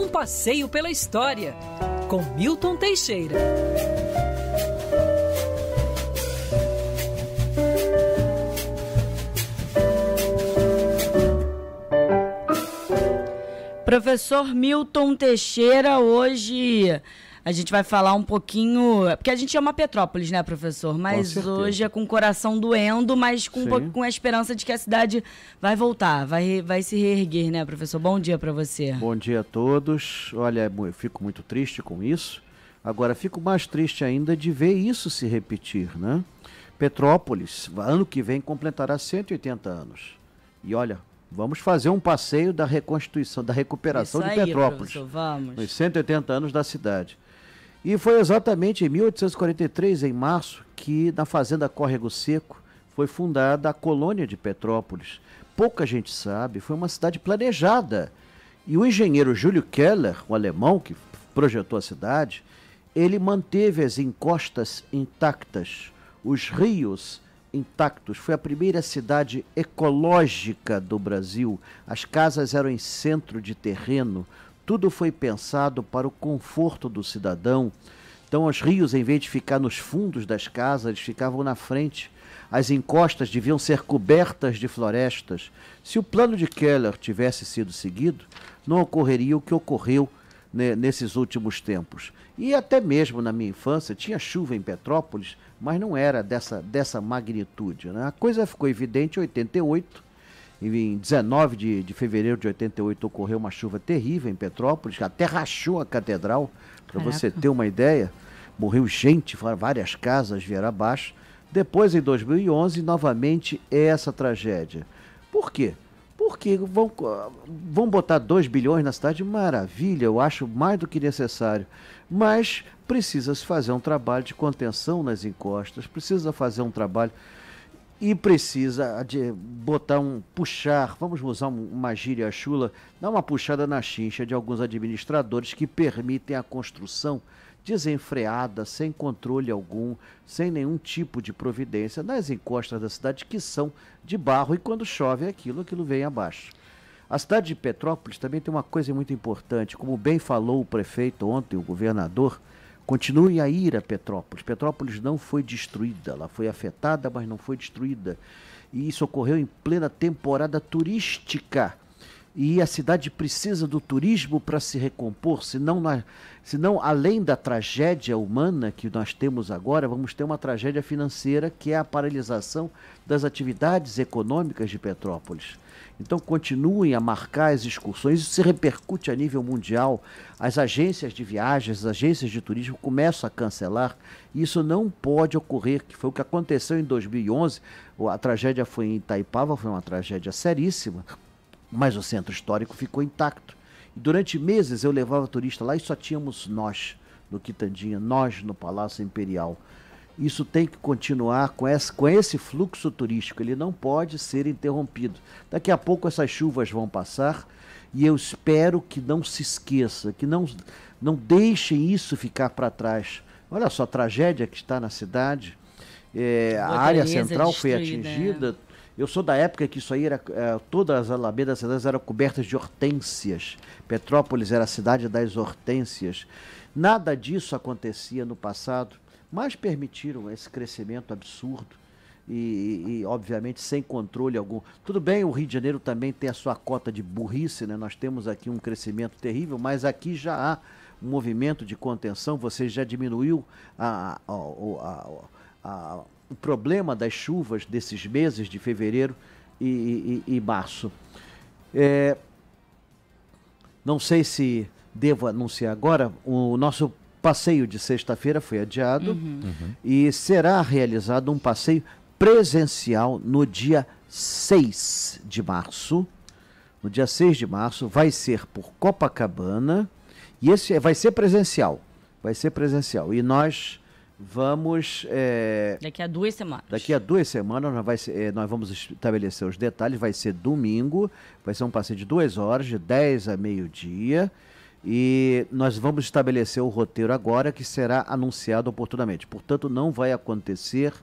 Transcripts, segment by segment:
Um passeio pela história, com Milton Teixeira. Professor Milton Teixeira, hoje a gente vai falar um pouquinho. Porque a gente ama Petrópolis, né, professor? Mas hoje é com o coração doendo, mas com, com a esperança de que a cidade vai voltar, vai, vai se reerguer, né, professor? Bom dia para você. Bom dia a todos. Olha, eu fico muito triste com isso. Agora, fico mais triste ainda de ver isso se repetir, né? Petrópolis, ano que vem, completará 180 anos. E olha, Vamos fazer um passeio da reconstituição, da recuperação aí, de Petrópolis. Vamos. Nos 180 anos da cidade. E foi exatamente em 1843, em março, que na fazenda Córrego Seco foi fundada a colônia de Petrópolis. Pouca gente sabe, foi uma cidade planejada. E o engenheiro Júlio Keller, o alemão que projetou a cidade, ele manteve as encostas intactas, os rios intactos. Foi a primeira cidade ecológica do Brasil. As casas eram em centro de terreno. Tudo foi pensado para o conforto do cidadão. Então, os rios, em vez de ficar nos fundos das casas, eles ficavam na frente. As encostas deviam ser cobertas de florestas. Se o plano de Keller tivesse sido seguido, não ocorreria o que ocorreu né, nesses últimos tempos. E até mesmo na minha infância, tinha chuva em Petrópolis, mas não era dessa, dessa magnitude. Né? A coisa ficou evidente em 88. Em 19 de, de fevereiro de 88 ocorreu uma chuva terrível em Petrópolis, que até rachou a catedral, para você ter uma ideia. Morreu gente, várias casas vieram abaixo. Depois, em 2011, novamente essa tragédia. Por quê? Porque vão, vão botar 2 bilhões na cidade, maravilha, eu acho mais do que necessário. Mas precisa se fazer um trabalho de contenção nas encostas, precisa fazer um trabalho e precisa de botar um puxar, vamos usar uma gíria chula, dar uma puxada na chincha de alguns administradores que permitem a construção desenfreada, sem controle algum, sem nenhum tipo de providência nas encostas da cidade que são de barro e quando chove aquilo, aquilo vem abaixo. A cidade de Petrópolis também tem uma coisa muito importante, como bem falou o prefeito ontem, o governador, continue a ir a Petrópolis. Petrópolis não foi destruída, ela foi afetada, mas não foi destruída. E isso ocorreu em plena temporada turística e a cidade precisa do turismo para se recompor, senão, nós, senão, além da tragédia humana que nós temos agora, vamos ter uma tragédia financeira que é a paralisação das atividades econômicas de Petrópolis. Então, continuem a marcar as excursões, isso se repercute a nível mundial. As agências de viagens, as agências de turismo começam a cancelar. Isso não pode ocorrer, que foi o que aconteceu em 2011. A tragédia foi em Itaipava, foi uma tragédia seríssima mas o centro histórico ficou intacto. E durante meses eu levava turista lá e só tínhamos nós no Quitandinha, nós no Palácio Imperial. Isso tem que continuar com esse, com esse fluxo turístico, ele não pode ser interrompido. Daqui a pouco essas chuvas vão passar e eu espero que não se esqueça, que não, não deixem isso ficar para trás. Olha só a tragédia que está na cidade. É, a área central foi atingida? Eu sou da época que isso aí era. É, todas as alamedas cidades eram cobertas de hortênsias. Petrópolis era a cidade das hortênsias. Nada disso acontecia no passado, mas permitiram esse crescimento absurdo. E, e, obviamente sem controle algum. Tudo bem, o Rio de Janeiro também tem a sua cota de burrice, né? Nós temos aqui um crescimento terrível, mas aqui já há um movimento de contenção. Você já diminuiu a, a, a, a o problema das chuvas desses meses de fevereiro e, e, e março. É, não sei se devo anunciar agora, o nosso passeio de sexta-feira foi adiado uhum. Uhum. e será realizado um passeio presencial no dia 6 de março. No dia 6 de março vai ser por Copacabana e esse vai ser presencial. Vai ser presencial. E nós Vamos. É, daqui a duas semanas. Daqui a duas semanas nós, vai ser, é, nós vamos estabelecer os detalhes. Vai ser domingo, vai ser um passeio de duas horas, de 10 a meio-dia. E nós vamos estabelecer o roteiro agora, que será anunciado oportunamente. Portanto, não vai acontecer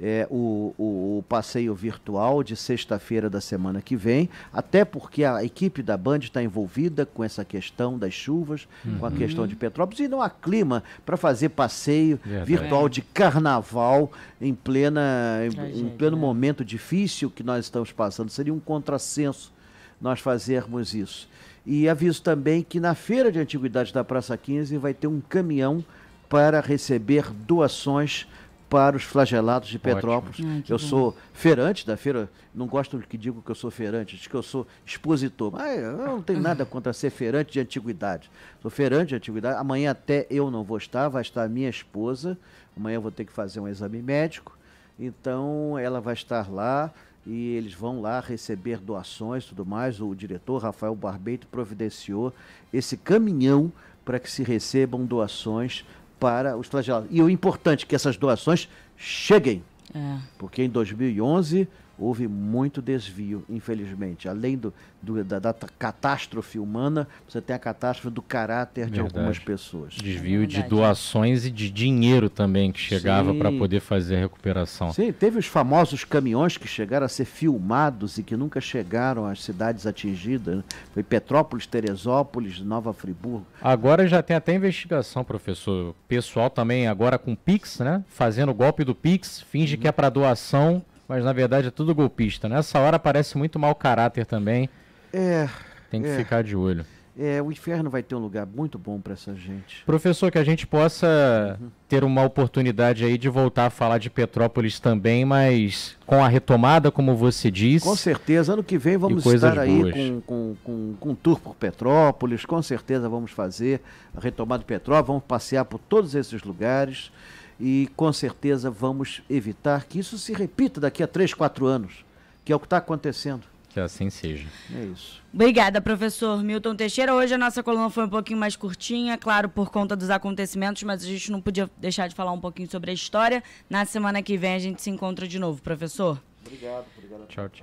é, o, o, o, passeio virtual de sexta-feira da semana que vem, até porque a equipe da Band está envolvida com essa questão das chuvas, uhum. com a questão de Petrópolis, e não há clima para fazer passeio Verdade. virtual de carnaval em, plena, em, em pleno momento difícil que nós estamos passando. Seria um contrassenso nós fazermos isso. E aviso também que na Feira de Antiguidades da Praça 15 vai ter um caminhão para receber doações para os flagelados de Petrópolis. Eu bom. sou feirante da feira, não gosto que digo que eu sou feirante, diz que eu sou expositor. Mas eu não tenho nada contra ser feirante de antiguidade. Sou feirante de antiguidade. Amanhã até eu não vou estar, vai estar minha esposa. Amanhã eu vou ter que fazer um exame médico. Então ela vai estar lá e eles vão lá receber doações e tudo mais. O diretor Rafael Barbeito providenciou esse caminhão para que se recebam doações para os flagelados. E o importante é que essas doações cheguem. É. Porque em 2011 houve muito desvio, infelizmente. Além do, do da, da, catástrofe humana, você tem a catástrofe do caráter Verdade. de algumas pessoas. Desvio é de doações e de dinheiro também que chegava para poder fazer a recuperação. Sim, teve os famosos caminhões que chegaram a ser filmados e que nunca chegaram às cidades atingidas. Né? Foi Petrópolis, Teresópolis, Nova Friburgo. Agora já tem até investigação, professor. Pessoal também agora com Pix, né? Fazendo o golpe do Pix, finge uhum. que é para doação mas na verdade é tudo golpista. Nessa hora parece muito mau caráter também. É. Tem que é, ficar de olho. É, o inferno vai ter um lugar muito bom para essa gente. Professor, que a gente possa uhum. ter uma oportunidade aí de voltar a falar de Petrópolis também, mas com a retomada, como você disse. Com certeza, ano que vem vamos estar aí com, com, com, com um tour por Petrópolis, com certeza vamos fazer a retomada de Petrópolis, vamos passear por todos esses lugares e com certeza vamos evitar que isso se repita daqui a três, quatro anos, que é o que está acontecendo. Que assim seja. É isso. Obrigada, professor Milton Teixeira. Hoje a nossa coluna foi um pouquinho mais curtinha, claro, por conta dos acontecimentos, mas a gente não podia deixar de falar um pouquinho sobre a história. Na semana que vem a gente se encontra de novo, professor. Obrigado, obrigado. Tchau, tchau.